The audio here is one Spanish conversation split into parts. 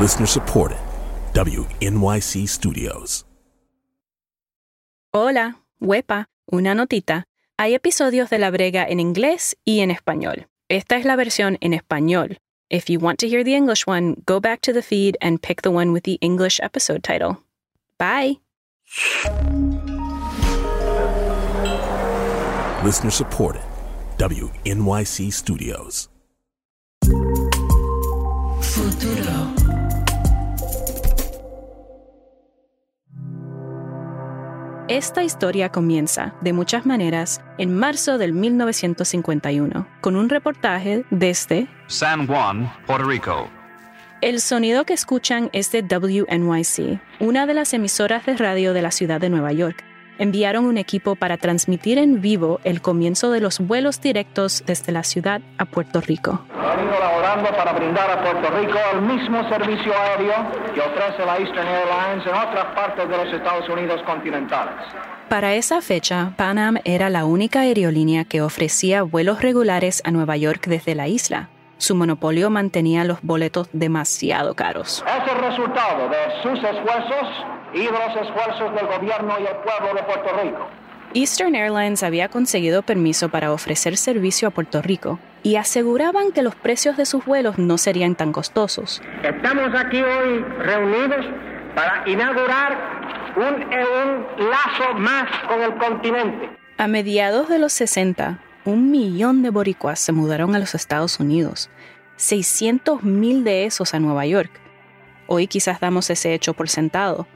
Listener supported. WNYC Studios. Hola, huepa, una notita. Hay episodios de La Brega en inglés y en español. Esta es la versión en español. If you want to hear the English one, go back to the feed and pick the one with the English episode title. Bye. Listener supported. WNYC Studios. Esta historia comienza, de muchas maneras, en marzo del 1951, con un reportaje desde San Juan, Puerto Rico. El sonido que escuchan es de WNYC, una de las emisoras de radio de la ciudad de Nueva York. Enviaron un equipo para transmitir en vivo el comienzo de los vuelos directos desde la ciudad a Puerto Rico. Venido laborando para brindar a Puerto Rico el mismo servicio aéreo que ofrece la Eastern Airlines en otras partes de los Estados Unidos continentales. Para esa fecha, Pan Am era la única aerolínea que ofrecía vuelos regulares a Nueva York desde la isla. Su monopolio mantenía los boletos demasiado caros. Es el resultado de sus esfuerzos y de los esfuerzos del gobierno y el pueblo de Puerto Rico. Eastern Airlines había conseguido permiso para ofrecer servicio a Puerto Rico y aseguraban que los precios de sus vuelos no serían tan costosos. Estamos aquí hoy reunidos para inaugurar un, un lazo más con el continente. A mediados de los 60, un millón de boricuas se mudaron a los Estados Unidos, 600 mil de esos a Nueva York. Hoy quizás damos ese hecho por sentado.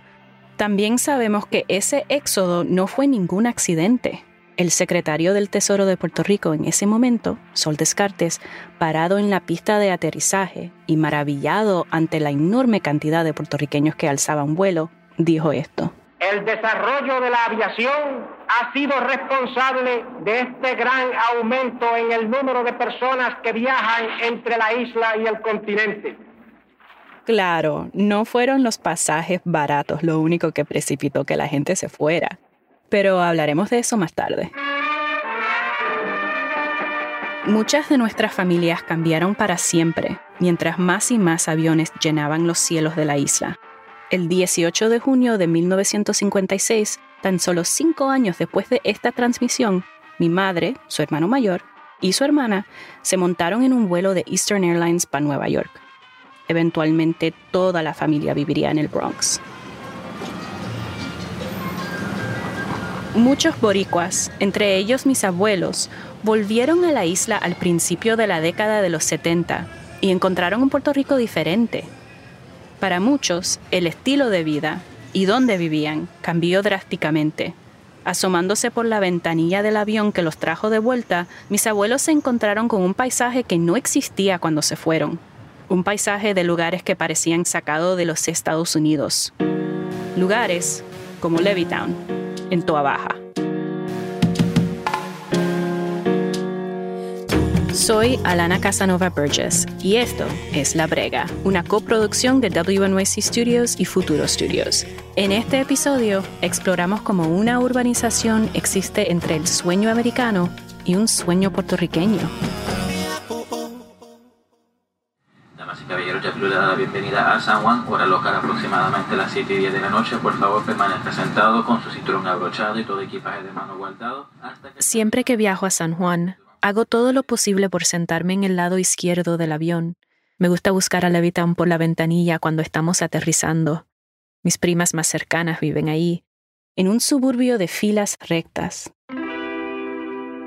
También sabemos que ese éxodo no fue ningún accidente. El secretario del Tesoro de Puerto Rico en ese momento, Sol Descartes, parado en la pista de aterrizaje y maravillado ante la enorme cantidad de puertorriqueños que alzaban vuelo, dijo esto. El desarrollo de la aviación ha sido responsable de este gran aumento en el número de personas que viajan entre la isla y el continente. Claro, no fueron los pasajes baratos lo único que precipitó que la gente se fuera, pero hablaremos de eso más tarde. Muchas de nuestras familias cambiaron para siempre, mientras más y más aviones llenaban los cielos de la isla. El 18 de junio de 1956, tan solo cinco años después de esta transmisión, mi madre, su hermano mayor y su hermana se montaron en un vuelo de Eastern Airlines para Nueva York. Eventualmente toda la familia viviría en el Bronx. Muchos boricuas, entre ellos mis abuelos, volvieron a la isla al principio de la década de los 70 y encontraron un Puerto Rico diferente. Para muchos, el estilo de vida y dónde vivían cambió drásticamente. Asomándose por la ventanilla del avión que los trajo de vuelta, mis abuelos se encontraron con un paisaje que no existía cuando se fueron. Un paisaje de lugares que parecían sacados de los Estados Unidos. Lugares como Levittown, en Toa Baja. Soy Alana Casanova Burgess y esto es La Brega, una coproducción de WNYC Studios y Futuro Studios. En este episodio exploramos cómo una urbanización existe entre el sueño americano y un sueño puertorriqueño. Caballeros, ya le da la bienvenida a San Juan, hora local aproximadamente las 7 y 10 de la noche. Por favor, permanezca sentado con su cinturón abrochado y todo equipaje de mano guardado. Hasta que... Siempre que viajo a San Juan, hago todo lo posible por sentarme en el lado izquierdo del avión. Me gusta buscar a Levittown por la ventanilla cuando estamos aterrizando. Mis primas más cercanas viven ahí, en un suburbio de filas rectas.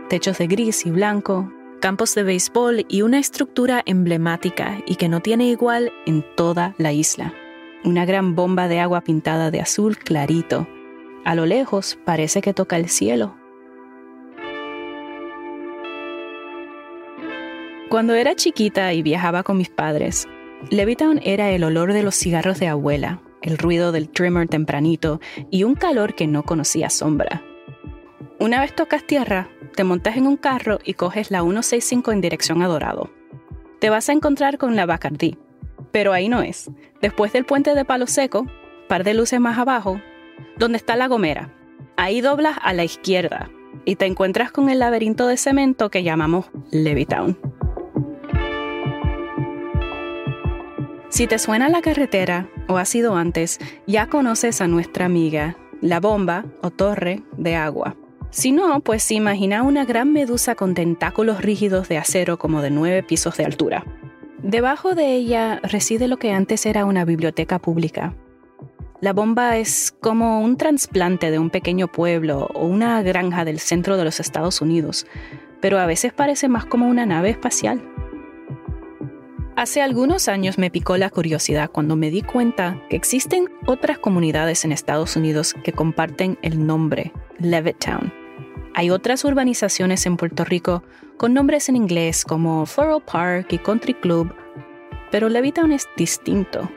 Techos de gris y blanco, campos de béisbol y una estructura emblemática y que no tiene igual en toda la isla. Una gran bomba de agua pintada de azul clarito. A lo lejos parece que toca el cielo. Cuando era chiquita y viajaba con mis padres, Levittown era el olor de los cigarros de abuela, el ruido del trimmer tempranito y un calor que no conocía sombra. Una vez tocas tierra, te montas en un carro y coges la 165 en dirección a Dorado. Te vas a encontrar con la Bacardí, pero ahí no es. Después del puente de Palo Seco, par de luces más abajo, donde está la Gomera. Ahí doblas a la izquierda y te encuentras con el laberinto de cemento que llamamos Levittown. Si te suena la carretera, o ha sido antes, ya conoces a nuestra amiga, la bomba o torre de agua. Si no, pues imagina una gran medusa con tentáculos rígidos de acero como de nueve pisos de altura. Debajo de ella reside lo que antes era una biblioteca pública. La bomba es como un trasplante de un pequeño pueblo o una granja del centro de los Estados Unidos, pero a veces parece más como una nave espacial. Hace algunos años me picó la curiosidad cuando me di cuenta que existen otras comunidades en Estados Unidos que comparten el nombre Levittown. Hay otras urbanizaciones en Puerto Rico con nombres en inglés como Floral Park y Country Club, pero Levittown es distinto.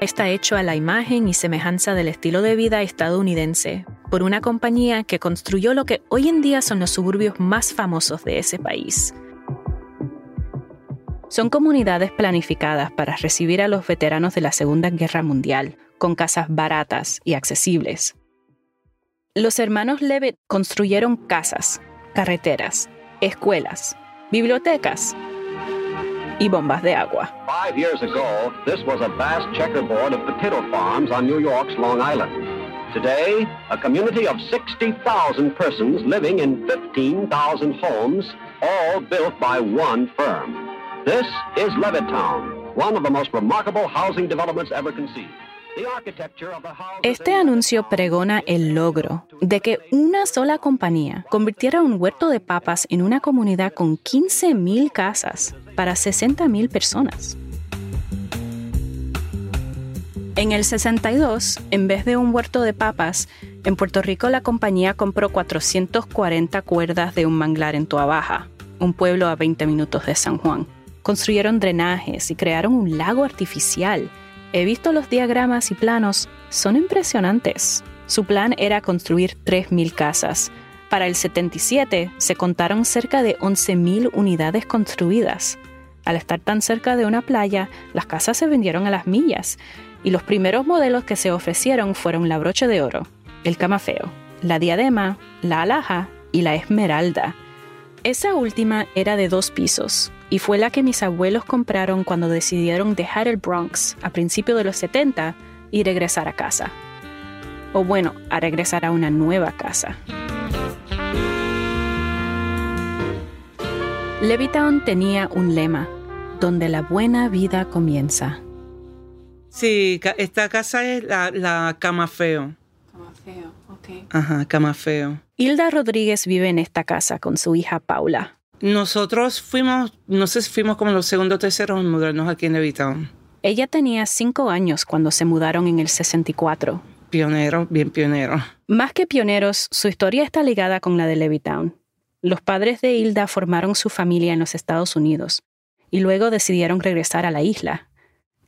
Está hecho a la imagen y semejanza del estilo de vida estadounidense por una compañía que construyó lo que hoy en día son los suburbios más famosos de ese país. Son comunidades planificadas para recibir a los veteranos de la Segunda Guerra Mundial, con casas baratas y accesibles. Los hermanos Levitt construyeron casas, carreteras, escuelas, bibliotecas y bombas de agua. Five years ago, this was a vast checkerboard of potato farms on New York's Long Island. Today, a community of 60,000 persons living in 15,000 homes, all built by one firm. This is Levittown, one of the most remarkable housing developments ever conceived. Este anuncio pregona el logro de que una sola compañía convirtiera un huerto de papas en una comunidad con 15.000 casas para 60.000 personas. En el 62, en vez de un huerto de papas, en Puerto Rico la compañía compró 440 cuerdas de un manglar en Toa Baja, un pueblo a 20 minutos de San Juan. Construyeron drenajes y crearon un lago artificial He visto los diagramas y planos, son impresionantes. Su plan era construir 3.000 casas. Para el 77 se contaron cerca de 11.000 unidades construidas. Al estar tan cerca de una playa, las casas se vendieron a las millas y los primeros modelos que se ofrecieron fueron la broche de oro, el camafeo, la diadema, la alhaja y la esmeralda. Esa última era de dos pisos y fue la que mis abuelos compraron cuando decidieron dejar el Bronx a principios de los 70 y regresar a casa. O bueno, a regresar a una nueva casa. Levittown tenía un lema, donde la buena vida comienza. Sí, esta casa es la, la Camafeo. Camafeo, ok. Ajá, Camafeo. Hilda Rodríguez vive en esta casa con su hija Paula. Nosotros fuimos, no sé si fuimos como los segundos o terceros en mudarnos aquí en Levittown. Ella tenía cinco años cuando se mudaron en el 64. Pionero, bien pionero. Más que pioneros, su historia está ligada con la de Levittown. Los padres de Hilda formaron su familia en los Estados Unidos y luego decidieron regresar a la isla.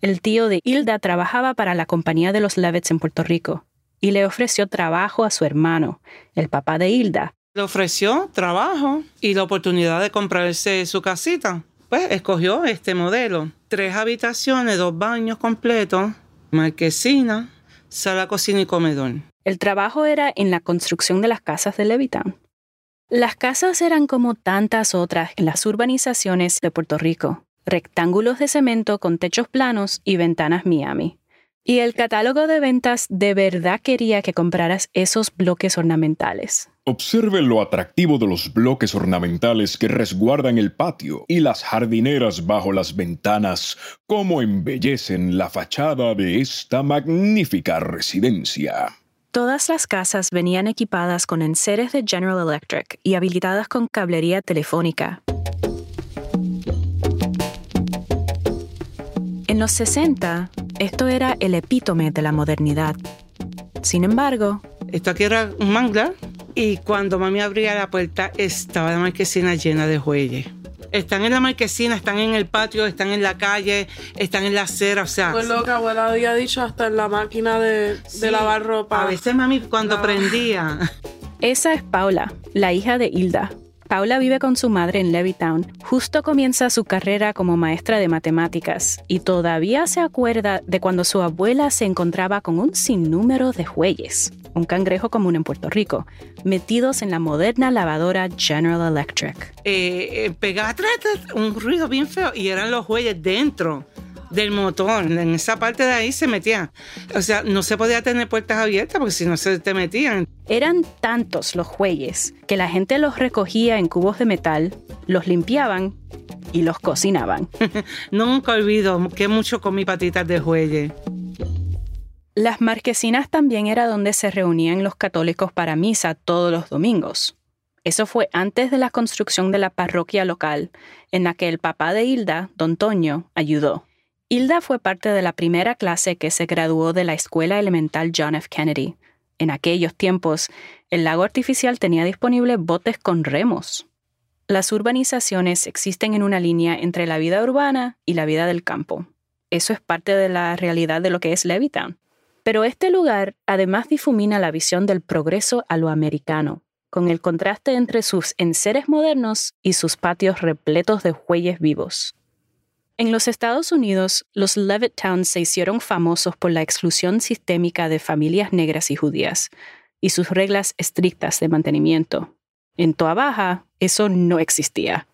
El tío de Hilda trabajaba para la compañía de los Levitts en Puerto Rico y le ofreció trabajo a su hermano, el papá de Hilda. Le ofreció trabajo y la oportunidad de comprarse su casita. Pues escogió este modelo. Tres habitaciones, dos baños completos, marquesina, sala, cocina y comedor. El trabajo era en la construcción de las casas de Levittown. Las casas eran como tantas otras en las urbanizaciones de Puerto Rico, rectángulos de cemento con techos planos y ventanas Miami. Y el catálogo de ventas de verdad quería que compraras esos bloques ornamentales. Observe lo atractivo de los bloques ornamentales que resguardan el patio y las jardineras bajo las ventanas, cómo embellecen la fachada de esta magnífica residencia. Todas las casas venían equipadas con enseres de General Electric y habilitadas con cablería telefónica. En los 60, esto era el epítome de la modernidad. Sin embargo, esto aquí era un manglar y cuando mami abría la puerta estaba la marquesina llena de jueyes. Están en la marquesina, están en el patio, están en la calle, están en la acera, o sea... Pues lo que abuela había dicho, hasta en la máquina de, de lavar ropa. A veces mami cuando prendía... Esa es Paula, la hija de Hilda, Paula vive con su madre en Levittown. Justo comienza su carrera como maestra de matemáticas y todavía se acuerda de cuando su abuela se encontraba con un sinnúmero de jueyes, un cangrejo común en Puerto Rico, metidos en la moderna lavadora General Electric. Eh, eh un ruido bien feo y eran los jueyes dentro. Del motor. En esa parte de ahí se metía. O sea, no se podía tener puertas abiertas porque si no se te metían. Eran tantos los jueyes que la gente los recogía en cubos de metal, los limpiaban y los cocinaban. Nunca olvido que mucho comí patitas de jueyes. Las marquesinas también era donde se reunían los católicos para misa todos los domingos. Eso fue antes de la construcción de la parroquia local, en la que el papá de Hilda, don Toño, ayudó. Hilda fue parte de la primera clase que se graduó de la Escuela Elemental John F. Kennedy. En aquellos tiempos, el lago artificial tenía disponibles botes con remos. Las urbanizaciones existen en una línea entre la vida urbana y la vida del campo. Eso es parte de la realidad de lo que es Levittown. Pero este lugar además difumina la visión del progreso a lo americano, con el contraste entre sus enseres modernos y sus patios repletos de jueyes vivos. En los Estados Unidos, los Levittowns se hicieron famosos por la exclusión sistémica de familias negras y judías y sus reglas estrictas de mantenimiento. En Toa Baja, eso no existía.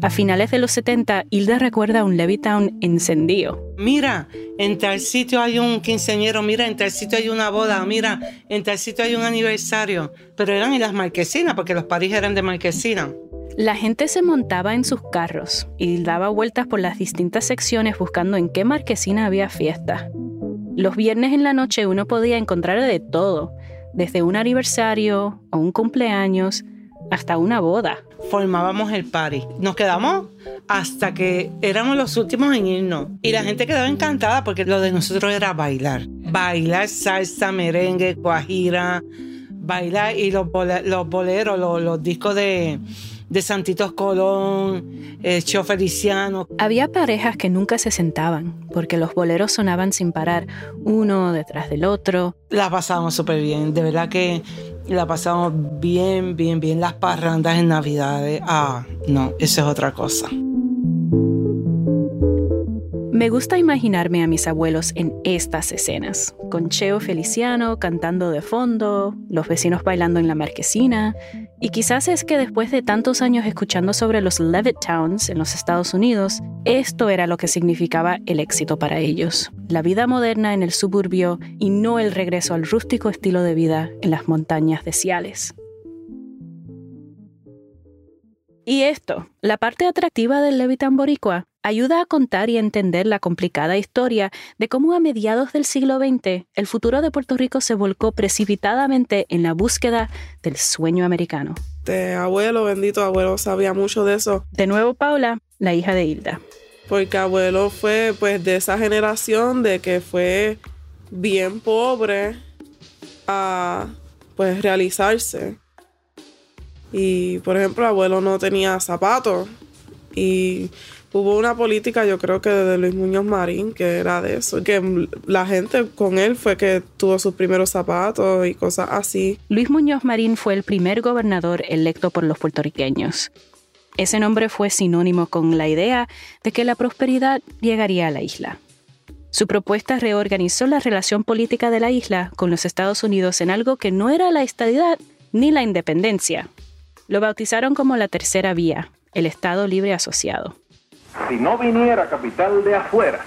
A finales de los 70, Hilda recuerda un Levittown encendido. Mira, en tal sitio hay un quinceañero, mira, en tal sitio hay una boda, mira, en tal sitio hay un aniversario. Pero eran en las marquesinas, porque los París eran de marquesina. La gente se montaba en sus carros y daba vueltas por las distintas secciones buscando en qué marquesina había fiesta. Los viernes en la noche uno podía encontrar de todo, desde un aniversario o un cumpleaños hasta una boda. Formábamos el party. Nos quedamos hasta que éramos los últimos en irnos. Y la gente quedaba encantada porque lo de nosotros era bailar. Bailar salsa, merengue, guajira, bailar y los, boleros, los, discos de, de Santitos Colón, eh, Cho Feliciano. Había parejas que nunca se sentaban porque los boleros sonaban sin parar, uno detrás del otro. La pasábamos súper bien, de verdad que la pasamos bien, bien, bien. Las parrandas en Navidades, ah, no, eso es otra cosa. Me gusta imaginarme a mis abuelos en estas escenas, con Cheo Feliciano cantando de fondo, los vecinos bailando en la marquesina, y quizás es que después de tantos años escuchando sobre los Levitt Towns en los Estados Unidos, esto era lo que significaba el éxito para ellos, la vida moderna en el suburbio y no el regreso al rústico estilo de vida en las montañas de Ciales. Y esto, la parte atractiva del Levittown boricua, ayuda a contar y entender la complicada historia de cómo a mediados del siglo XX el futuro de Puerto Rico se volcó precipitadamente en la búsqueda del sueño americano. De abuelo, bendito abuelo, sabía mucho de eso. De nuevo Paula, la hija de Hilda. Porque abuelo fue pues de esa generación de que fue bien pobre a pues realizarse. Y por ejemplo, abuelo no tenía zapatos y hubo una política, yo creo que de Luis Muñoz Marín, que era de eso, que la gente con él fue que tuvo sus primeros zapatos y cosas así. Luis Muñoz Marín fue el primer gobernador electo por los puertorriqueños. Ese nombre fue sinónimo con la idea de que la prosperidad llegaría a la isla. Su propuesta reorganizó la relación política de la isla con los Estados Unidos en algo que no era la estadidad ni la independencia. Lo bautizaron como la tercera vía, el Estado Libre Asociado si no viniera capital de afuera,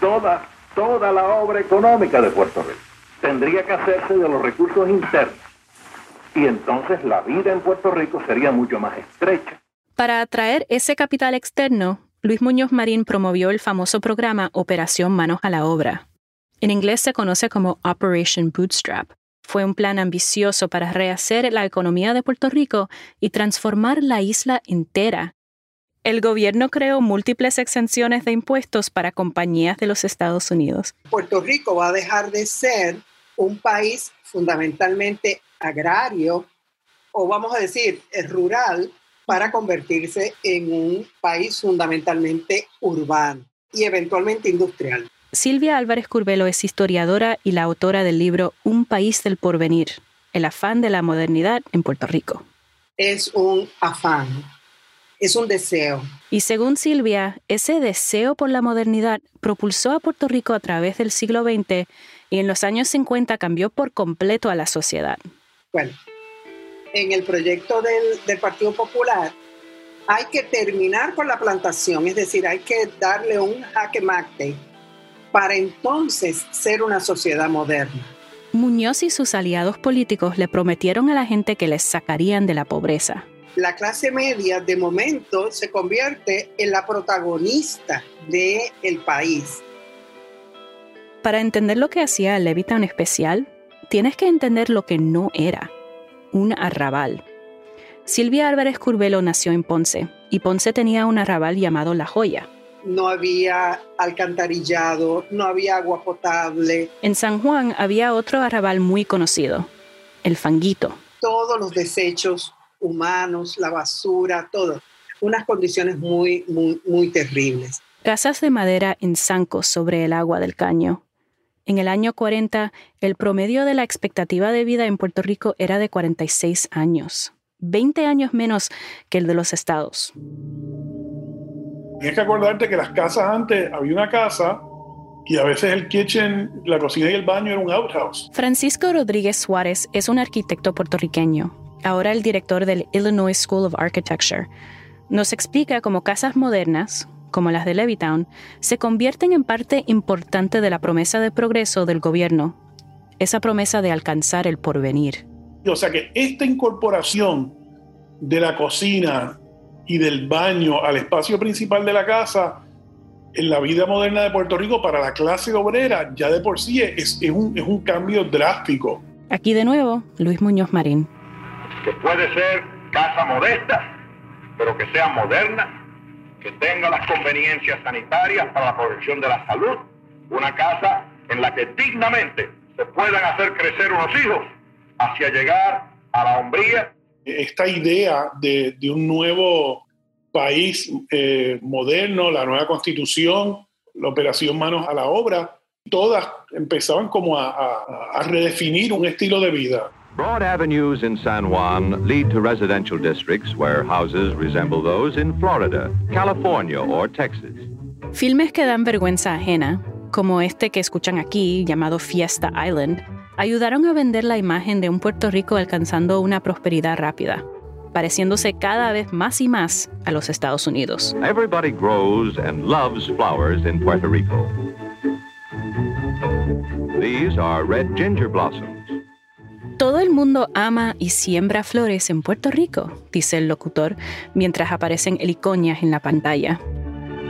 toda, toda la obra económica de Puerto Rico tendría que hacerse de los recursos internos. Y entonces la vida en Puerto Rico sería mucho más estrecha. Para atraer ese capital externo, Luis Muñoz Marín promovió el famoso programa Operación Manos a la Obra. En inglés se conoce como Operation Bootstrap. Fue un plan ambicioso para rehacer la economía de Puerto Rico y transformar la isla entera el gobierno creó múltiples exenciones de impuestos para compañías de los Estados Unidos. Puerto Rico va a dejar de ser un país fundamentalmente agrario, o vamos a decir, rural, para convertirse en un país fundamentalmente urbano y eventualmente industrial. Silvia Álvarez Curbelo es historiadora y la autora del libro Un país del porvenir, el afán de la modernidad en Puerto Rico. Es un afán es un deseo. Y según Silvia, ese deseo por la modernidad propulsó a Puerto Rico a través del siglo XX y en los años 50 cambió por completo a la sociedad. Bueno, en el proyecto del, Partido Popular hay que terminar con la plantación, es decir, hay que darle un jaque mate para entonces ser una sociedad moderna. Muñoz y sus aliados políticos le prometieron a la gente que les sacarían de la pobreza. La clase media de momento se convierte en la protagonista del el país. Para entender lo que hacía Levittown especial, tienes que entender lo que no era, un arrabal. Silvia Álvarez Curvelo nació en Ponce y Ponce tenía un arrabal llamado La Joya. No había alcantarillado, no había agua potable. En San Juan había otro arrabal muy conocido, el Fanguito. Todos los desechos humanos, la basura, todo. Unas condiciones muy, muy, muy terribles. Casas de madera en zancos sobre el agua del caño. En el año 40, el promedio de la expectativa de vida en Puerto Rico era de 46 años, 20 años menos que el de los estados. Tienes que acordarte que las casas antes, había una casa y a veces el kitchen, la cocina y el baño era un outhouse. Francisco Rodríguez Suárez es un arquitecto puertorriqueño, ahora el director del Illinois School of Architecture. Nos explica cómo casas modernas, como las de Levittown, se convierten en parte importante de la promesa de progreso del gobierno, esa promesa de alcanzar el porvenir. O sea que esta incorporación de la cocina y del baño al espacio principal de la casa en la vida moderna de Puerto Rico para la clase obrera ya de por sí es, es, un, es un cambio drástico. Aquí de nuevo, Luis Muñoz Marín. Que puede ser casa modesta, pero que sea moderna, que tenga las conveniencias sanitarias para la protección de la salud, una casa en la que dignamente se puedan hacer crecer unos hijos hacia llegar a la hombría. Esta idea de, de un nuevo país eh, moderno, la nueva constitución, la operación manos a la obra, todas empezaban como a, a, a redefinir un estilo de vida. Broad avenues in San Juan lead to residential districts where houses resemble those in Florida, California or Texas. Filmes que dan vergüenza ajena, como este que escuchan aquí llamado Fiesta Island, ayudaron a vender la imagen de un Puerto Rico alcanzando una prosperidad rápida, pareciéndose cada vez más y más a los Estados Unidos. Everybody grows and loves flowers in Puerto Rico. These are red ginger blossoms. Todo el mundo ama y siembra flores en Puerto Rico, dice el locutor, mientras aparecen helicoñas en la pantalla.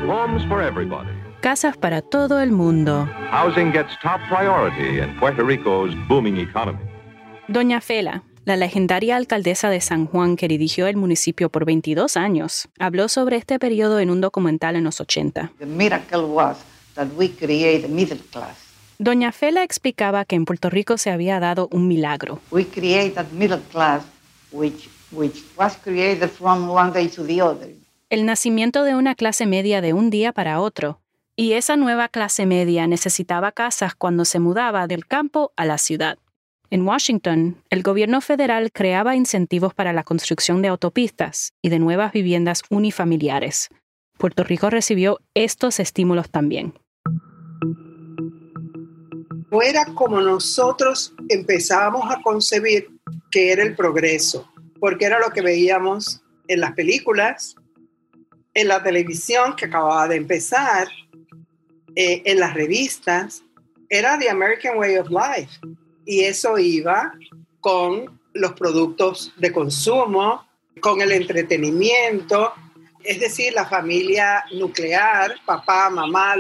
Homes for everybody. Casas para todo el mundo. Housing gets top priority in Puerto Rico's booming economy. Doña Fela, la legendaria alcaldesa de San Juan que dirigió el municipio por 22 años, habló sobre este periodo en un documental en los 80. The miracle was that we create middle class. Doña Fela explicaba que en Puerto Rico se había dado un milagro. We create that middle class which, which was created from one day to the other. El nacimiento de una clase media de un día para otro. Y esa nueva clase media necesitaba casas cuando se mudaba del campo a la ciudad. En Washington, el gobierno federal creaba incentivos para la construcción de autopistas y de nuevas viviendas unifamiliares. Puerto Rico recibió estos estímulos también no era como nosotros empezábamos a concebir que era el progreso, porque era lo que veíamos en las películas, en la televisión que acababa de empezar, eh, en las revistas, era The American Way of Life. Y eso iba con los productos de consumo, con el entretenimiento, es decir, la familia nuclear, papá, mamá,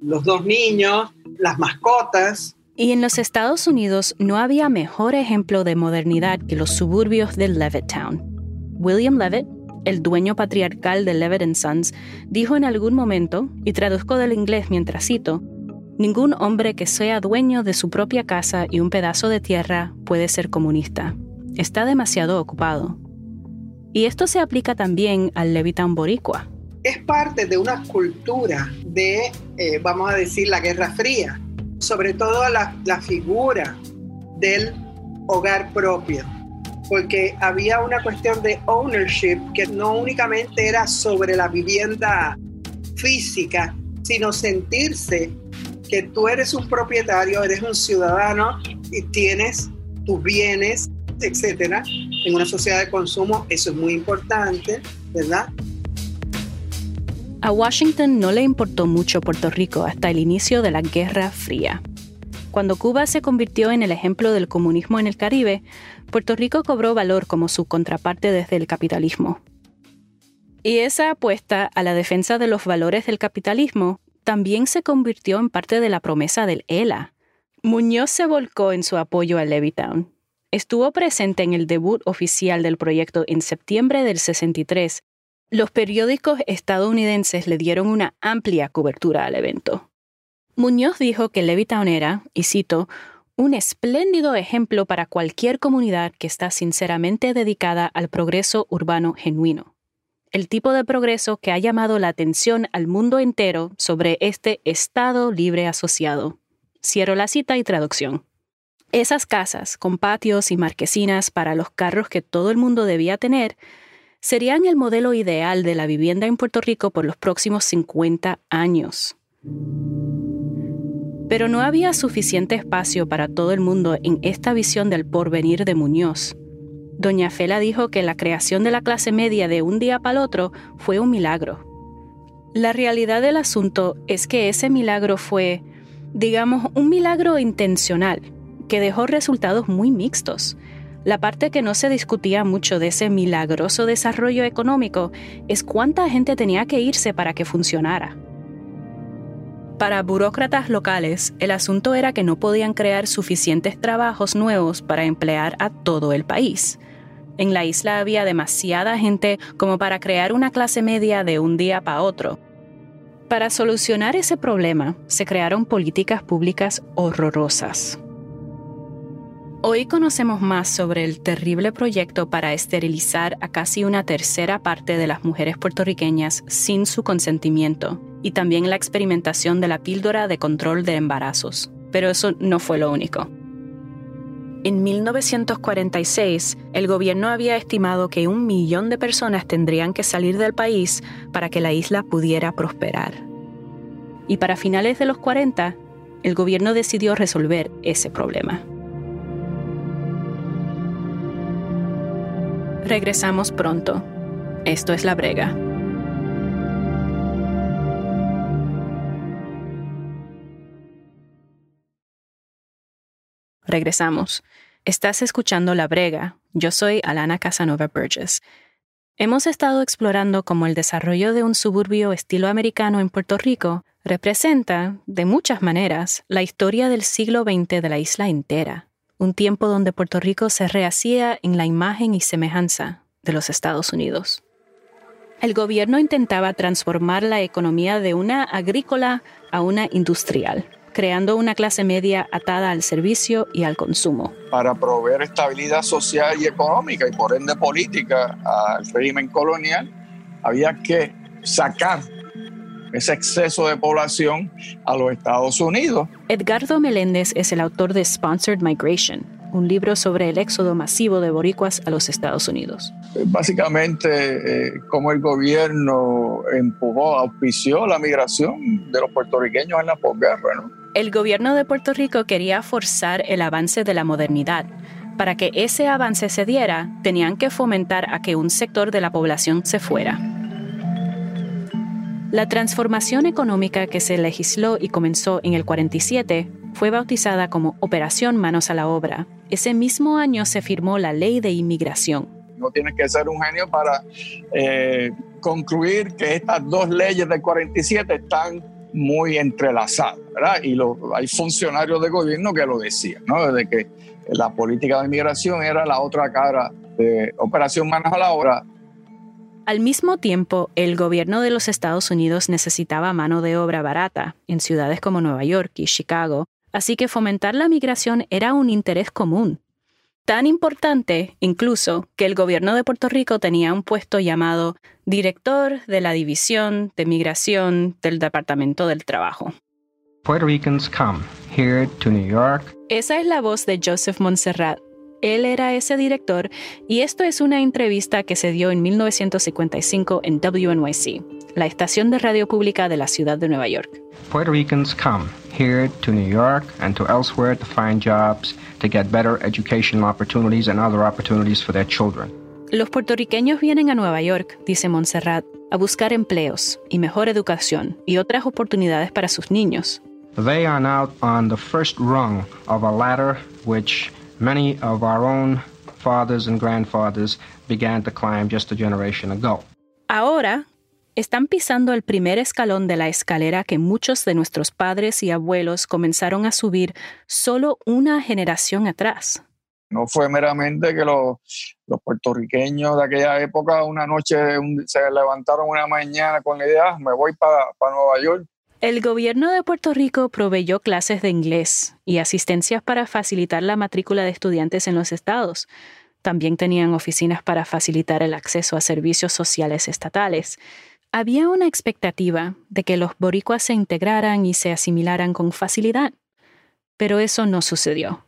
los dos niños, las mascotas. Y en los Estados Unidos no había mejor ejemplo de modernidad que los suburbios de Levittown. William Levitt, el dueño patriarcal de Levitt Sons, dijo en algún momento, y traduzco del inglés mientras cito, Ningún hombre que sea dueño de su propia casa y un pedazo de tierra puede ser comunista. Está demasiado ocupado. Y esto se aplica también al Levittown boricua. Es parte de una cultura de, eh, vamos a decir, la Guerra Fría, sobre todo la, la figura del hogar propio, porque había una cuestión de ownership que no únicamente era sobre la vivienda física, sino sentirse que tú eres un propietario, eres un ciudadano y tienes tus bienes etcétera. En una sociedad de consumo eso es muy importante, ¿verdad? A Washington no le importó mucho Puerto Rico hasta el inicio de la Guerra Fría. Cuando Cuba se convirtió en el ejemplo del comunismo en el Caribe, Puerto Rico cobró valor como su contraparte desde el capitalismo. Y esa apuesta a la defensa de los valores del capitalismo también se convirtió en parte de la promesa del ELA. Muñoz se volcó en su apoyo a Levittown. Estuvo presente en el debut oficial del proyecto en septiembre del 63 los periódicos estadounidenses le dieron una amplia cobertura al evento. Muñoz dijo que Levittown era, y cito, un espléndido ejemplo para cualquier comunidad que está sinceramente dedicada al progreso urbano genuino. El tipo de progreso que ha llamado la atención al mundo entero sobre este Estado libre asociado. Cierro la cita y traducción. Esas casas, con patios y marquesinas para los carros que todo el mundo debía tener, serían el modelo ideal de la vivienda en Puerto Rico por los próximos 50 años. Pero no había suficiente espacio para todo el mundo en esta visión del porvenir de Muñoz. Doña Fela dijo que la creación de la clase media de un día para el otro fue un milagro. La realidad del asunto es que ese milagro fue, digamos, un milagro intencional, que dejó resultados muy mixtos. La parte que no se discutía mucho de ese milagroso desarrollo económico es cuánta gente tenía que irse para que funcionara. Para burócratas locales, el asunto era que no podían crear suficientes trabajos nuevos para emplear a todo el país. En la isla había demasiada gente como para crear una clase media de un día para otro. Para solucionar ese problema, se crearon políticas públicas horrorosas. Hoy conocemos más sobre el terrible proyecto para esterilizar a casi una tercera parte de las mujeres puertorriqueñas sin su consentimiento y también la experimentación de la píldora de control de embarazos. Pero eso no fue lo único. En 1946, el gobierno había estimado que un millón de personas tendrían que salir del país para que la isla pudiera prosperar. Y para finales de los 40, el gobierno decidió resolver ese problema. Regresamos pronto. Esto es La Brega. Regresamos. Estás escuchando La Brega. Yo soy Alana Casanova Burgess. Hemos estado explorando cómo el desarrollo de un suburbio estilo americano en Puerto Rico representa, de muchas maneras, la historia del siglo XX de la isla entera un tiempo donde Puerto Rico se rehacía en la imagen y semejanza de los Estados Unidos. El gobierno intentaba transformar la economía de una agrícola a una industrial, creando una clase media atada al servicio y al consumo. Para proveer estabilidad social y económica y por ende política al régimen colonial, había que sacar ese exceso de población a los Estados Unidos. Edgardo Meléndez es el autor de Sponsored Migration, un libro sobre el éxodo masivo de boricuas a los Estados Unidos. Básicamente, eh, como el gobierno empujó, auspició la migración de los puertorriqueños en la posguerra. El gobierno de Puerto Rico quería forzar el avance de la modernidad. Para que ese avance se diera, tenían que fomentar a que un sector de la población se fuera. La transformación económica que se legisló y comenzó en el 47 fue bautizada como Operación Manos a la Obra. Ese mismo año se firmó la Ley de Inmigración. No tienes que ser un genio para eh, concluir que estas dos leyes del 47 están muy entrelazadas, ¿verdad? Y hay funcionarios de gobierno que lo decían, ¿no? De que la política de inmigración era la otra cara de Operación Manos a la Obra al mismo tiempo, el gobierno de los Estados Unidos necesitaba mano de obra barata en ciudades como Nueva York y Chicago, así que fomentar la migración era un interés común. Tan importante, incluso, que el gobierno de Puerto Rico tenía un puesto llamado director de la División de Migración del Departamento del Trabajo. Puerto Ricans come here to New York. Esa es la voz de Joseph Montserrat, él era ese director y esto es una entrevista que se dio en 1955 en WNYC. la estación de radio pública de la ciudad de Nueva York. Puerto Ricans come here to New York and to elsewhere to find jobs, to get better educational opportunities and other opportunities for their children. Los puertorriqueños vienen a Nueva York, dice Montserrat, a buscar empleos y mejor educación y otras oportunidades para sus niños. They are now on the first rung of a ladder which many of our own fathers and grandfathers began to climb just a generation ago. Ahora están pisando el primer escalón de la escalera que muchos de nuestros padres y abuelos comenzaron a subir solo una generación atrás. No fue meramente que los, los puertorriqueños de aquella época una noche un- se levantaron una mañana con la idea, "Ah, me voy para Nueva York. El gobierno de Puerto Rico proveyó clases de inglés y asistencias para facilitar la matrícula de estudiantes en los estados. También tenían oficinas para facilitar el acceso a servicios sociales estatales. Había una expectativa de que los boricuas se integraran y se asimilaran con facilidad, pero eso no sucedió.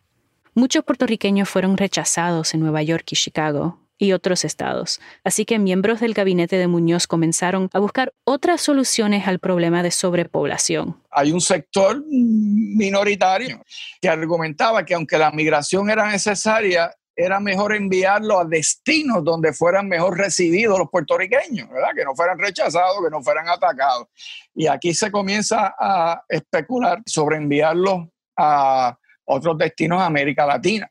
Muchos puertorriqueños fueron rechazados en Nueva York y Chicago y otros estados, así que miembros del gabinete de Muñoz comenzaron a buscar otras soluciones al problema de sobrepoblación. Hay un sector minoritario que argumentaba que aunque la migración era necesaria, era mejor enviarlo a destinos donde fueran mejor recibidos los puertorriqueños, ¿verdad? Que no fueran rechazados, que no fueran atacados. Y aquí se comienza a especular sobre enviarlos a otros destinos de América Latina.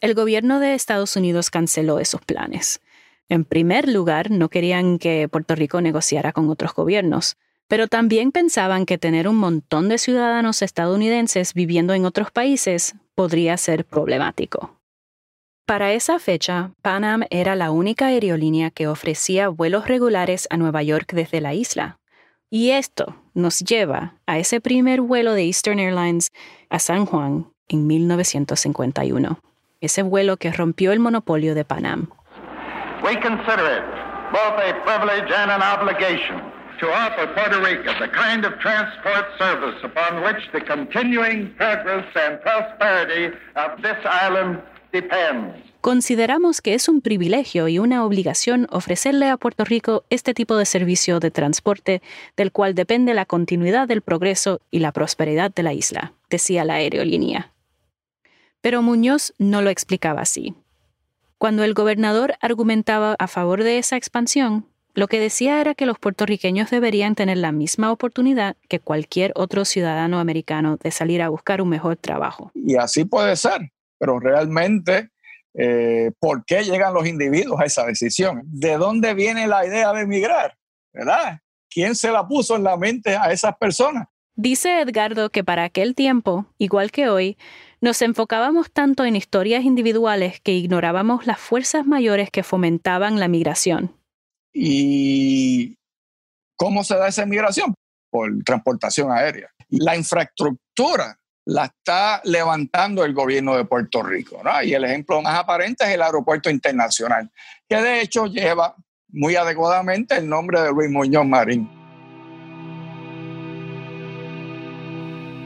El gobierno de Estados Unidos canceló esos planes. En primer lugar, no querían que Puerto Rico negociara con otros gobiernos, pero también pensaban que tener un montón de ciudadanos estadounidenses viviendo en otros países podría ser problemático. Para esa fecha, Pan Am era la única aerolínea que ofrecía vuelos regulares a Nueva York desde la isla. Y esto nos lleva a ese primer vuelo de Eastern Airlines a San Juan en 1951, ese vuelo que rompió el monopolio de Pan Am. We consider it both a privilege and an obligation to offer Puerto Rico the kind of transport service upon which the continuing progress and prosperity of this island depends. Consideramos que es un privilegio y una obligación ofrecerle a Puerto Rico este tipo de servicio de transporte del cual depende la continuidad del progreso y la prosperidad de la isla, decía la aerolínea. Pero Muñoz no lo explicaba así. Cuando el gobernador argumentaba a favor de esa expansión, lo que decía era que los puertorriqueños deberían tener la misma oportunidad que cualquier otro ciudadano americano de salir a buscar un mejor trabajo. Y así puede ser, pero realmente, eh, ¿por qué llegan los individuos a esa decisión? ¿De dónde viene la idea de emigrar? ¿Verdad? ¿Quién se la puso en la mente a esas personas? Dice Edgardo que para aquel tiempo, igual que hoy, nos enfocábamos tanto en historias individuales que ignorábamos las fuerzas mayores que fomentaban la migración. ¿Y cómo se da esa migración? Por transportación aérea. La infraestructura la está levantando el gobierno de Puerto Rico. ¿no? Y el ejemplo más aparente es el aeropuerto internacional, que de hecho lleva muy adecuadamente el nombre de Luis Muñoz Marín.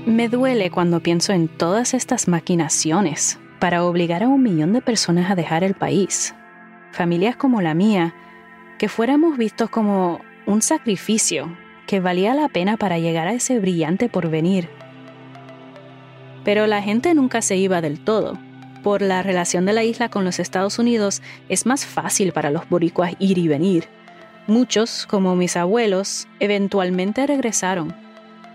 Me duele cuando pienso en todas estas maquinaciones para obligar a un millón de personas a dejar el país. Familias como la mía, que fuéramos vistos como un sacrificio que valía la pena para llegar a ese brillante porvenir. Pero la gente nunca se iba del todo. Por la relación de la isla con los Estados Unidos, es más fácil para los boricuas ir y venir. Muchos, como mis abuelos, eventualmente regresaron.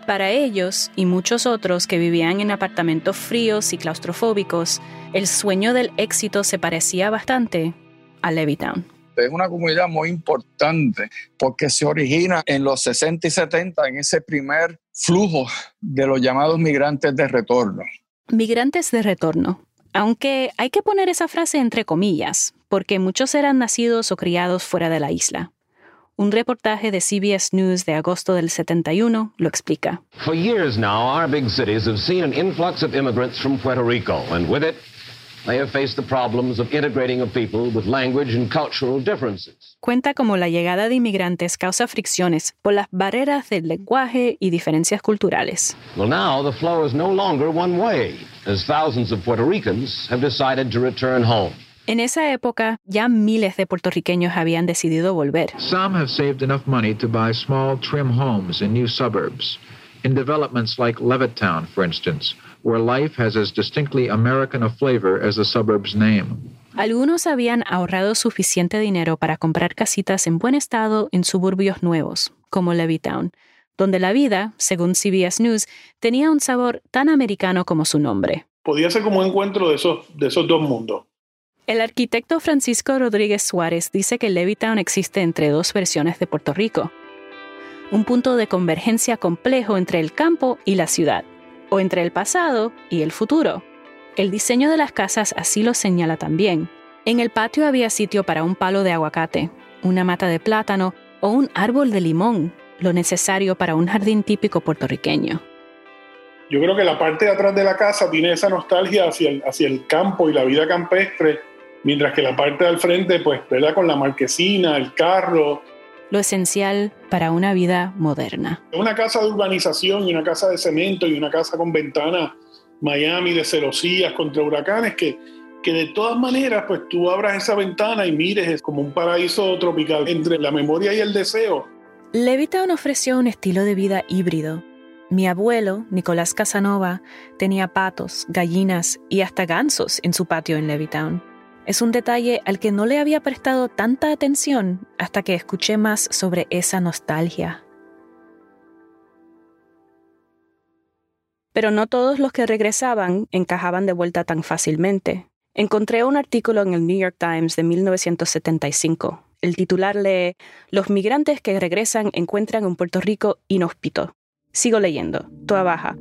Para ellos y muchos otros que vivían en apartamentos fríos y claustrofóbicos, el sueño del éxito se parecía bastante a Levittown. Es una comunidad muy importante porque se origina en los 60 y 70 en ese primer flujo de los llamados migrantes de retorno. Migrantes de retorno. Aunque hay que poner esa frase entre comillas, porque muchos eran nacidos o criados fuera de la isla. Un reportaje de CBS News de agosto del 71 lo explica. For years now, our big cities have seen an influx of immigrants from Puerto Rico, and with it, they have faced the problems of integrating a people with language and cultural differences. Cuenta como la llegada de inmigrantes causa fricciones por las barreras del lenguaje y diferencias culturales. Well, now the flow is no longer one way, as thousands of Puerto Ricans have decided to return home. En esa época, ya miles de puertorriqueños habían decidido volver. Some have saved enough money to buy small, trim homes in new suburbs, in developments like Levittown, for instance, where life has as distinctly American a flavor as the suburb's name. Algunos habían ahorrado suficiente dinero para comprar casitas en buen estado en suburbios nuevos, como Levittown, donde la vida, según CBS News, tenía un sabor tan americano como su nombre. Podía ser como un encuentro de esos, de esos dos mundos. El arquitecto Francisco Rodríguez Suárez dice que Levittown existe entre dos versiones de Puerto Rico. Un punto de convergencia complejo entre el campo y la ciudad, o entre el pasado y el futuro. El diseño de las casas así lo señala también. En el patio había sitio para un palo de aguacate, una mata de plátano o un árbol de limón, lo necesario para un jardín típico puertorriqueño. Yo creo que la parte de atrás de la casa tiene esa nostalgia hacia hacia el campo y la vida campestre mientras que la parte del frente, pues, ¿verdad? Con la marquesina, el carro. Lo esencial para una vida moderna. Una casa de urbanización y una casa de cemento y una casa con ventanas Miami de celosías contra huracanes que, que de todas maneras, pues tú abras esa ventana y mires es como un paraíso tropical entre la memoria y el deseo. Levittown ofreció un estilo de vida híbrido. Mi abuelo, Nicolás Casanova, tenía patos, gallinas y hasta gansos en su patio en Levittown. Es un detalle al que no le había prestado tanta atención hasta que escuché más sobre esa nostalgia. Pero no todos los que regresaban encajaban de vuelta tan fácilmente. Encontré un artículo en el New York Times de 1975. El titular lee, Los migrantes que regresan encuentran un Puerto Rico inhóspito. Sigo leyendo. Toa baja.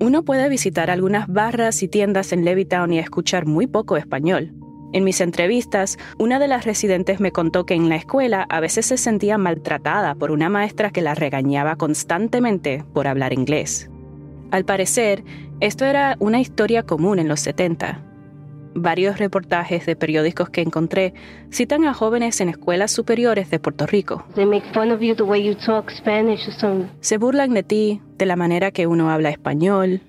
Uno puede visitar algunas barras y tiendas en Levittown y escuchar muy poco español. En mis entrevistas, una de las residentes me contó que en la escuela a veces se sentía maltratada por una maestra que la regañaba constantemente por hablar inglés. Al parecer, esto era una historia común en los 70. Varios reportajes de periódicos que encontré citan a jóvenes en escuelas superiores de Puerto Rico. Se burlan de ti, de la manera que uno habla español.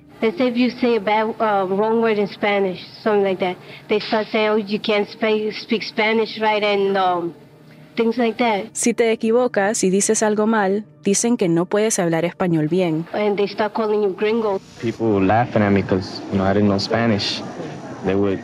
Si te equivocas y dices algo mal, dicen que no puedes hablar español bien. And they start calling you gringo. People laughing at me because you know I didn't know Spanish. They would,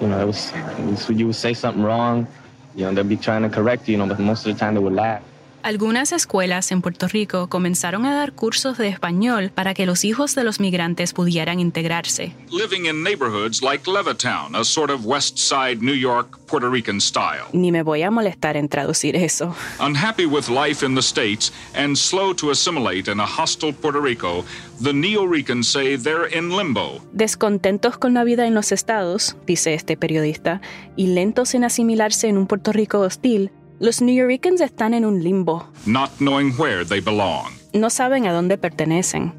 you know, it was, it was you would say something wrong, you know, they'd be trying to correct you, you know, but most of the time they would laugh. Algunas escuelas en Puerto Rico comenzaron a dar cursos de español para que los hijos de los migrantes pudieran integrarse. Living in neighborhoods like Levittown, a sort of West Side New York Puerto Rican style. Ni me voy a molestar en traducir eso. Unhappy with life in the States and slow to assimilate in a hostile Puerto Rico, the Neo-Ricans say they're in limbo. Descontentos con la vida en los estados, dice este periodista, y lentos en asimilarse en un Puerto Rico hostil, los Nuyorican están en un limbo. Not knowing where they belong. No saben a dónde pertenecen.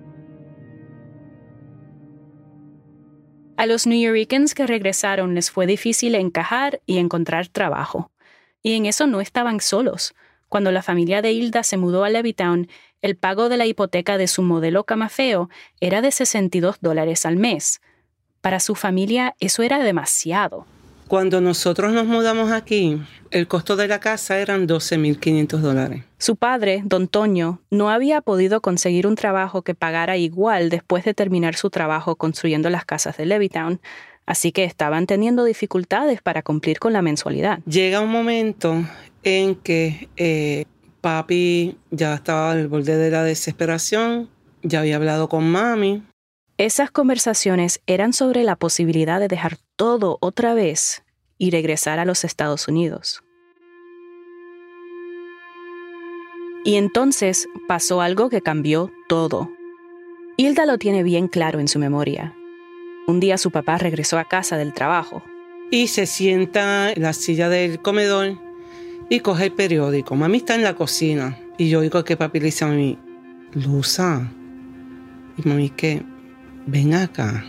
A los Nuyorican que regresaron les fue difícil encajar y encontrar trabajo. Y en eso no estaban solos. Cuando la familia de Hilda se mudó a Levittown, el pago de la hipoteca de su modelo camafeo era de 62 dólares al mes. Para su familia eso era demasiado. Cuando nosotros nos mudamos aquí, el costo de la casa eran 12.500 dólares. Su padre, don Toño, no había podido conseguir un trabajo que pagara igual después de terminar su trabajo construyendo las casas de Levittown, así que estaban teniendo dificultades para cumplir con la mensualidad. Llega un momento en que eh, papi ya estaba al borde de la desesperación, ya había hablado con mami, esas conversaciones eran sobre la posibilidad de dejar todo otra vez y regresar a los Estados Unidos. Y entonces pasó algo que cambió todo. Hilda lo tiene bien claro en su memoria. Un día su papá regresó a casa del trabajo. Y se sienta en la silla del comedor y coge el periódico. Mami está en la cocina. Y yo oigo que papi le dice a mami, Luza. Y mami, ¿qué? ven acá.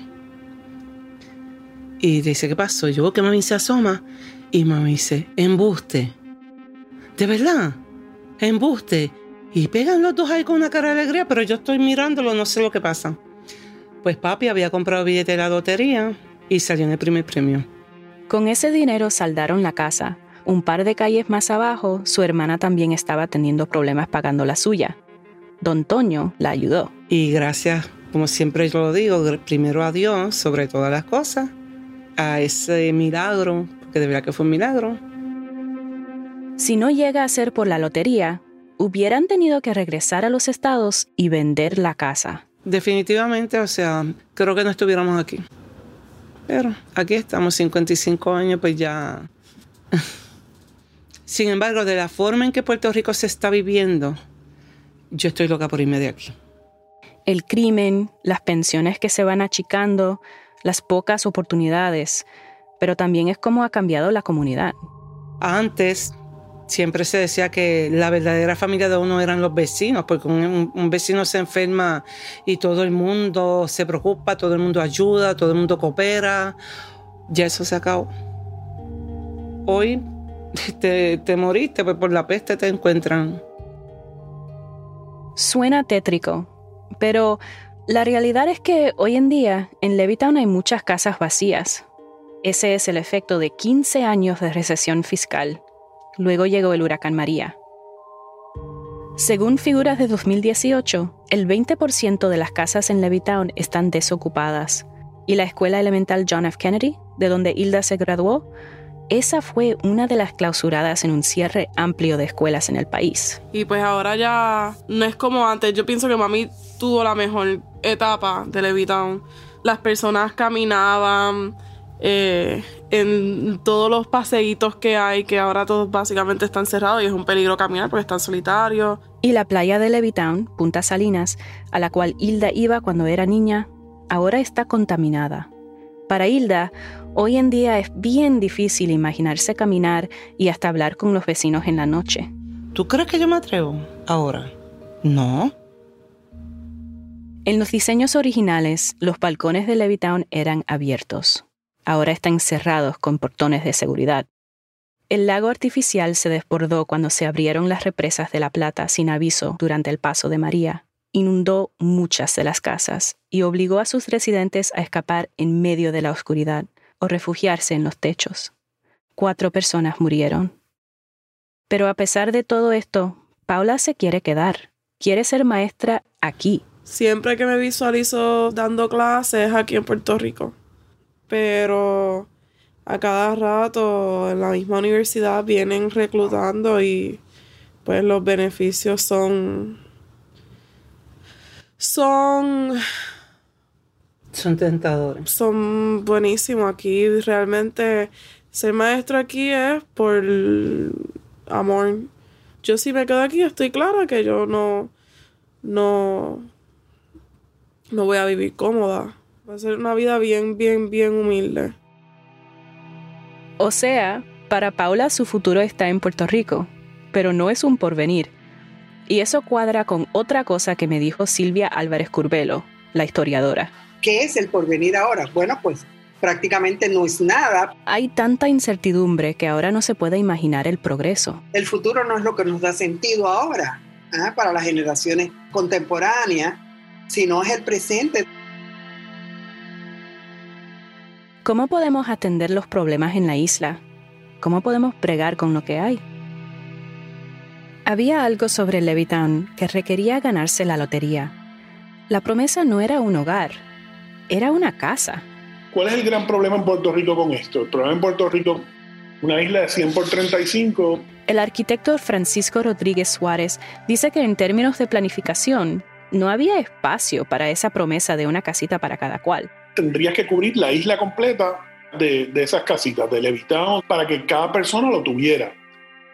Y dice, ¿qué pasó? Yo que mami se asoma y mami dice, embuste. ¿De verdad? Embuste. Y pegan los dos ahí con una cara de alegría, pero yo estoy mirándolo, no sé lo que pasa. Pues papi había comprado billete de la lotería y salió en el primer premio. Con ese dinero saldaron la casa. Un par de calles más abajo, su hermana también estaba teniendo problemas pagando la suya. Don Toño la ayudó. Y gracias, como siempre yo lo digo, primero a Dios sobre todas las cosas, a ese milagro, porque de verdad que fue un milagro. Si no llega a ser por la lotería, hubieran tenido que regresar a los estados y vender la casa. Definitivamente, o sea, creo que no estuviéramos aquí. Pero aquí estamos, 55 años, pues ya... Sin embargo, de la forma en que Puerto Rico se está viviendo, yo estoy loca por irme de aquí. El crimen, las pensiones que se van achicando, las pocas oportunidades, pero también es como ha cambiado la comunidad. Antes siempre se decía que la verdadera familia de uno eran los vecinos, porque un, vecino se enferma y todo el mundo se preocupa, todo el mundo ayuda, todo el mundo coopera. Ya eso se acabó. Hoy te, te moriste, pues por la peste te encuentran. Suena tétrico, pero la realidad es que hoy en día en Levittown hay muchas casas vacías. Ese es el efecto de 15 años de recesión fiscal. Luego llegó el huracán María. Según figuras de 2018, el 20% de las casas en Levittown están desocupadas. Y la escuela elemental John F. Kennedy, de donde Hilda se graduó, esa fue una de las clausuradas en un cierre amplio de escuelas en el país. Y pues ahora ya no es como antes. Yo pienso que mami tuvo la mejor etapa de Levittown. Las personas caminaban eh, en todos los paseitos que hay, que ahora todos básicamente están cerrados y es un peligro caminar porque están solitarios. Y la playa de Levittown, Punta Salinas, a la cual Hilda iba cuando era niña, ahora está contaminada. Para Hilda, hoy en día es bien difícil imaginarse caminar y hasta hablar con los vecinos en la noche. ¿Tú crees que yo me atrevo ahora? No. En los diseños originales, los balcones de Levittown eran abiertos. Ahora están cerrados con portones de seguridad. El lago artificial se desbordó cuando se abrieron las represas de La Plata sin aviso durante el paso de María inundó muchas de las casas y obligó a sus residentes a escapar en medio de la oscuridad o refugiarse en los techos. Cuatro personas murieron. Pero a pesar de todo esto, Paula se quiere quedar. Quiere ser maestra aquí. Siempre que me visualizo dando clases aquí en Puerto Rico. Pero a cada rato en la misma universidad vienen reclutando y pues los beneficios son son... Son tentadores. Son buenísimos. Aquí realmente ser maestro aquí es por amor. Yo si me quedo aquí estoy clara que yo no... No... No voy a vivir cómoda. Va a ser una vida bien, bien, bien humilde. O sea, para Paula su futuro está en Puerto Rico, pero no es un porvenir y eso cuadra con otra cosa que me dijo Silvia Álvarez Curbelo, la historiadora. ¿Qué es el porvenir ahora? Bueno, pues prácticamente no es nada. Hay tanta incertidumbre que ahora no se puede imaginar el progreso. El futuro no es lo que nos da sentido ahora ¿eh? para las generaciones contemporáneas, sino es el presente. ¿Cómo podemos atender los problemas en la isla? ¿Cómo podemos pregar con lo que hay? Había algo sobre Levittown que requería ganarse la lotería. La promesa no era un hogar, era una casa. ¿Cuál es el gran problema en Puerto Rico con esto? El problema en Puerto Rico, una isla de 100 por 35. El arquitecto Francisco Rodríguez Suárez dice que en términos de planificación, no había espacio para esa promesa de una casita para cada cual. Tendrías que cubrir la isla completa de, de esas casitas de Levittown para que cada persona lo tuviera.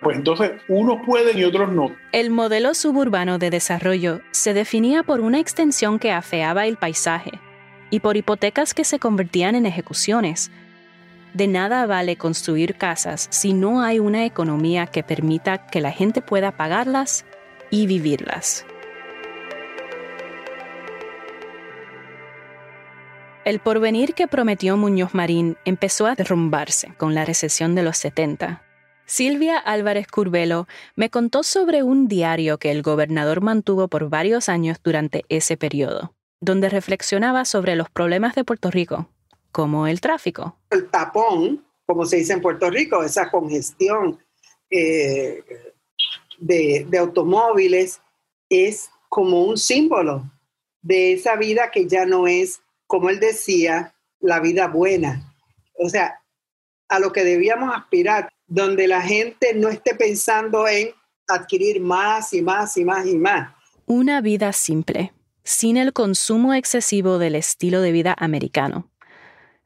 Pues entonces unos pueden y otros no. El modelo suburbano de desarrollo se definía por una extensión que afeaba el paisaje y por hipotecas que se convertían en ejecuciones. De nada vale construir casas si no hay una economía que permita que la gente pueda pagarlas y vivirlas. El porvenir que prometió Muñoz Marín empezó a derrumbarse con la recesión de los 70 Silvia Álvarez Curbelo me contó sobre un diario que el gobernador mantuvo por varios años durante ese periodo, donde reflexionaba sobre los problemas de Puerto Rico, como el tráfico. El tapón como se dice en Puerto Rico, esa congestión eh, de, de automóviles, es como un símbolo de esa vida que ya no es, como él decía, la vida buena. O sea, a lo que debíamos aspirar, donde la gente no esté pensando en adquirir más y más y más y más. Una vida simple, sin el consumo excesivo del estilo de vida americano.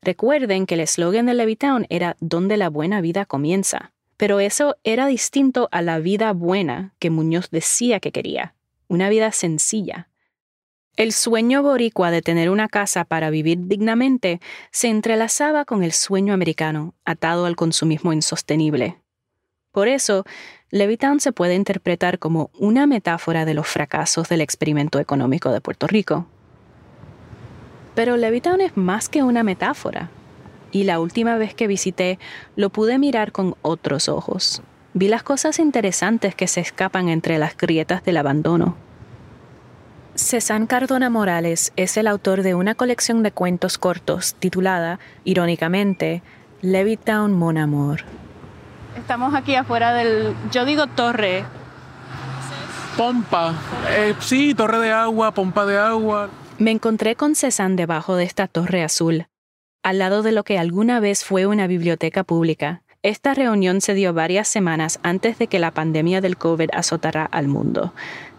Recuerden que el eslogan de Levittown era donde la buena vida comienza, pero eso era distinto a la vida buena que Muñoz decía que quería, una vida sencilla. El sueño boricua de tener una casa para vivir dignamente se entrelazaba con el sueño americano, atado al consumismo insostenible. Por eso, Levittown se puede interpretar como una metáfora de los fracasos del experimento económico de Puerto Rico. Pero Levittown es más que una metáfora, y la última vez que visité lo pude mirar con otros ojos. Vi las cosas interesantes que se escapan entre las grietas del abandono. César Cardona Morales es el autor de una colección de cuentos cortos titulada, irónicamente, Levittown Mon Amour. Estamos aquí afuera del, yo digo torre. Pompa. Eh, sí, torre de agua, pompa de agua. Me encontré con Cézanne debajo de esta torre azul, al lado de lo que alguna vez fue una biblioteca pública. Esta reunión se dio varias semanas antes de que la pandemia del COVID azotara al mundo.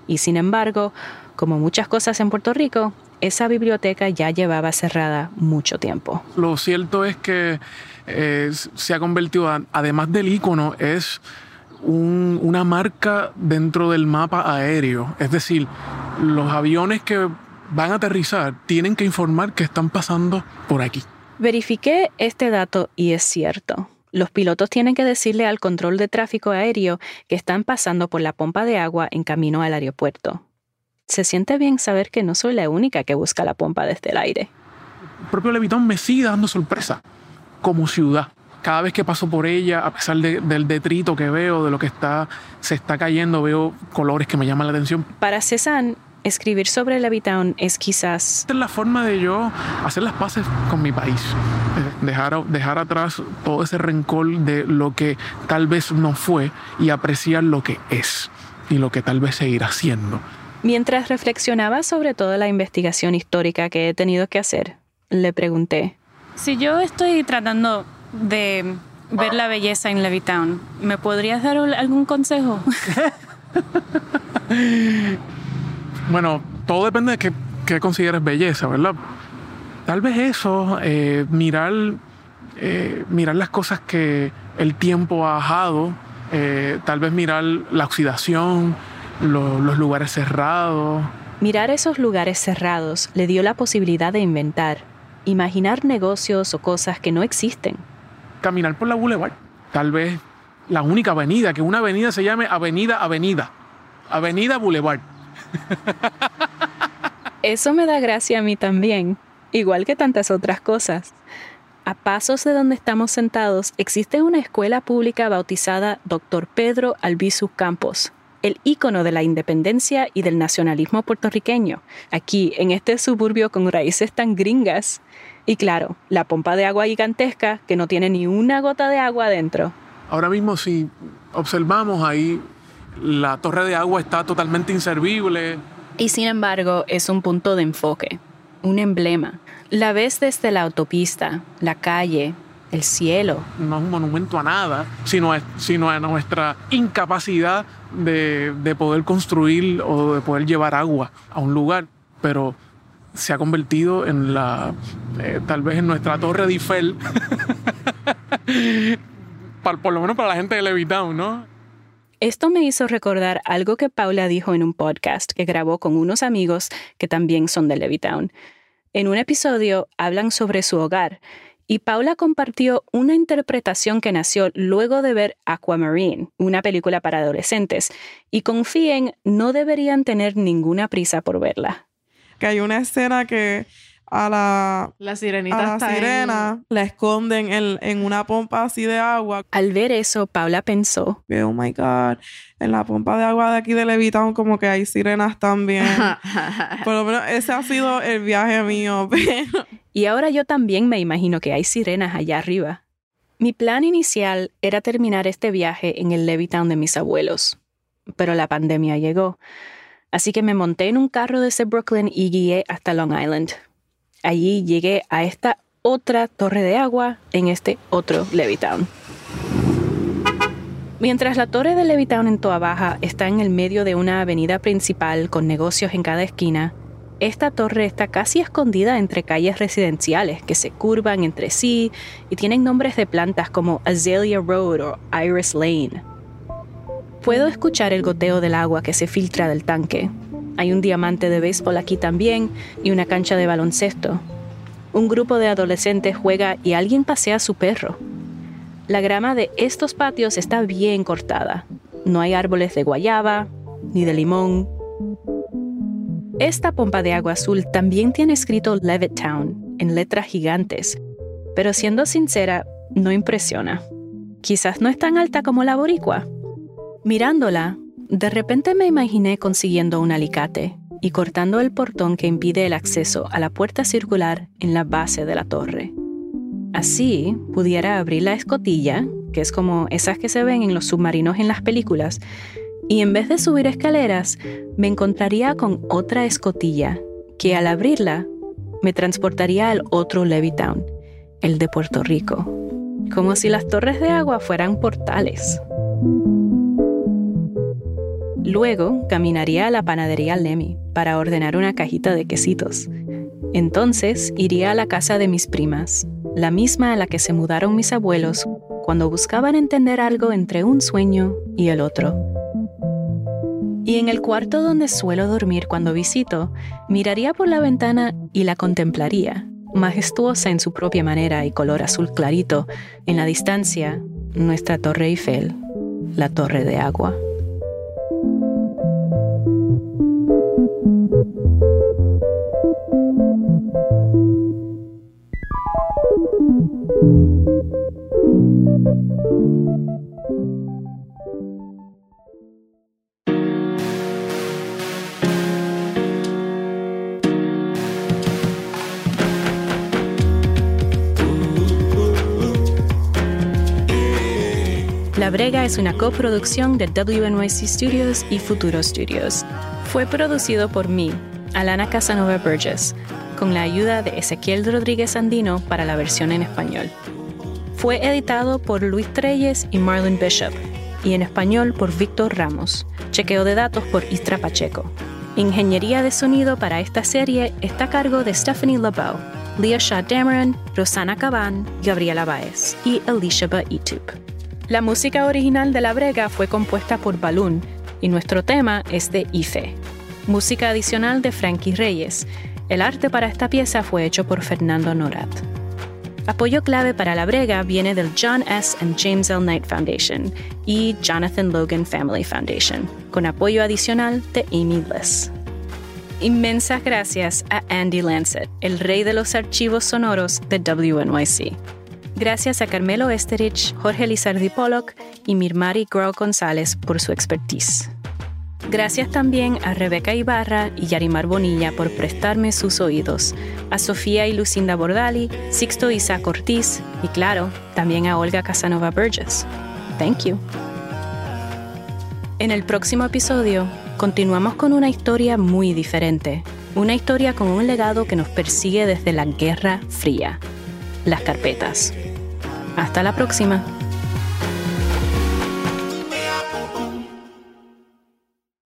Y sin embargo, como muchas cosas en Puerto Rico, esa biblioteca ya llevaba cerrada mucho tiempo. Lo cierto es que eh, se ha convertido, además del icono, es una marca dentro del mapa aéreo. Es decir, los aviones que van a aterrizar tienen que informar que están pasando por aquí. Verifiqué este dato y es cierto. Los pilotos tienen que decirle al control de tráfico aéreo que están pasando por la pompa de agua en camino al aeropuerto. Se siente bien saber que no soy la única que busca la pompa desde el aire. El propio Levitón me sigue dando sorpresa como ciudad. Cada vez que paso por ella, a pesar del detrito que veo, de lo que está, se está cayendo, veo colores que me llaman la atención. Para Cézanne, escribir sobre Levittown es quizás... Esta es la forma de yo hacer las paces con mi país. Dejar, dejar atrás todo ese rencor de lo que tal vez no fue y apreciar lo que es y lo que tal vez seguirá siendo. Mientras reflexionaba sobre toda la investigación histórica que he tenido que hacer, le pregunté, si yo estoy tratando de ver la belleza en Levittown, ¿me podrías dar algún consejo? bueno, todo depende de qué, consideres belleza, ¿verdad? Tal vez eso, eh, mirar, eh, mirar las cosas que el tiempo ha bajado, eh, tal vez mirar la oxidación, los lugares cerrados. Mirar esos lugares cerrados le dio la posibilidad de inventar, imaginar negocios o cosas que no existen. Caminar por la Boulevard. Tal vez la única avenida, que una avenida se llame Avenida Avenida. Avenida Boulevard. Eso me da gracia a mí también, igual que tantas otras cosas. A pasos de donde estamos sentados existe una escuela pública bautizada Dr. Pedro Albizu Campos, el ícono de la independencia y del nacionalismo puertorriqueño, aquí en este suburbio con raíces tan gringas. Y claro, la pompa de agua gigantesca que no tiene ni una gota de agua adentro. Ahora mismo si observamos ahí, la torre de agua está totalmente inservible. Y sin embargo es un punto de enfoque, un emblema. La ves desde la autopista, la calle, el cielo. No es un monumento a nada, sino, sino a nuestra incapacidad de, poder construir o de poder llevar agua a un lugar, pero se ha convertido en la, eh, tal vez en nuestra torre de Eiffel, por, lo menos para la gente de Levittown, ¿no? Esto me hizo recordar algo que Paula dijo en un podcast que grabó con unos amigos que también son de Levittown. En un episodio hablan sobre su hogar y Paula compartió una interpretación que nació luego de ver Aquamarine, una película para adolescentes, y confíen, no deberían tener ninguna prisa por verla. Que hay una escena que a la, la sirenita a la sirena la esconden en, en, una pompa así de agua. Al ver eso, Paula pensó, oh my God, en la pompa de agua de aquí de Levitown como que hay sirenas también. Por lo menos ese ha sido el viaje mío. Y ahora yo también me imagino que hay sirenas allá arriba. Mi plan inicial era terminar este viaje en el Levittown de mis abuelos, pero la pandemia llegó. Así que me monté en un carro desde Brooklyn y guié hasta Long Island. Allí llegué a esta otra torre de agua en este otro Levittown. Mientras la torre de Levittown en Toa Baja está en el medio de una avenida principal con negocios en cada esquina, esta torre está casi escondida entre calles residenciales que se curvan entre sí y tienen nombres de plantas como Azalea Road o Iris Lane. Puedo escuchar el goteo del agua que se filtra del tanque. Hay un diamante de béisbol aquí también y una cancha de baloncesto. Un grupo de adolescentes juega y alguien pasea a su perro. La grama de estos patios está bien cortada. No hay árboles de guayaba ni de limón esta pompa de agua azul también tiene escrito Levittown en letras gigantes, pero siendo sincera, no impresiona. Quizás no es tan alta como la boricua. Mirándola, de repente me imaginé consiguiendo un alicate y cortando el portón que impide el acceso a la puerta circular en la base de la torre. Así pudiera abrir la escotilla, que es como esas que se ven en los submarinos en las películas, y en vez de subir escaleras, me encontraría con otra escotilla que al abrirla me transportaría al otro Levittown, el de Puerto Rico, como si las torres de agua fueran portales. Luego caminaría a la panadería Lemmy para ordenar una cajita de quesitos. Entonces iría a la casa de mis primas, la misma a la que se mudaron mis abuelos cuando buscaban entender algo entre un sueño y el otro. Y en el cuarto donde suelo dormir cuando visito, miraría por la ventana y la contemplaría, majestuosa en su propia manera y color azul clarito, en la distancia, nuestra Torre Eiffel, la Torre de Agua. La Brega es una coproducción de WNYC Studios y Futuro Studios. Fue producido por mí, Alana Casanova Burgess, con la ayuda de Ezequiel Rodríguez Andino para la versión en español. Fue editado por Luis Treyes y Marlon Bishop, y en español por Víctor Ramos. Chequeo de datos por Istra Pacheco. Ingeniería de sonido para esta serie está a cargo de Stephanie LeBeau, Leah Shaw Dameron, Rosana Caban, Gabriela Baez y Alicia Baitup. La música original de La Brega fue compuesta por Balloon y nuestro tema es de Ife. Música adicional de Frankie Reyes. El arte para esta pieza fue hecho por Fernando Norat. Apoyo clave para La Brega viene del John S. and James L. Knight Foundation y Jonathan Logan Family Foundation, con apoyo adicional de Amy Bliss. Inmensas gracias a Andy Lancet, el rey de los archivos sonoros de WNYC. Gracias a Carmelo Esterich, Jorge Lizardi Pollock y Mirmari Grow González por su expertise. Gracias también a Rebeca Ibarra y Yarimar Bonilla por prestarme sus oídos, a Sofía y Lucinda Bordali, Sixto Isaac Ortiz y claro, también a Olga Casanova Burgess. Thank you. En el próximo episodio, continuamos con una historia muy diferente, una historia con un legado que nos persigue desde la Guerra Fría, las carpetas. Hasta la próxima.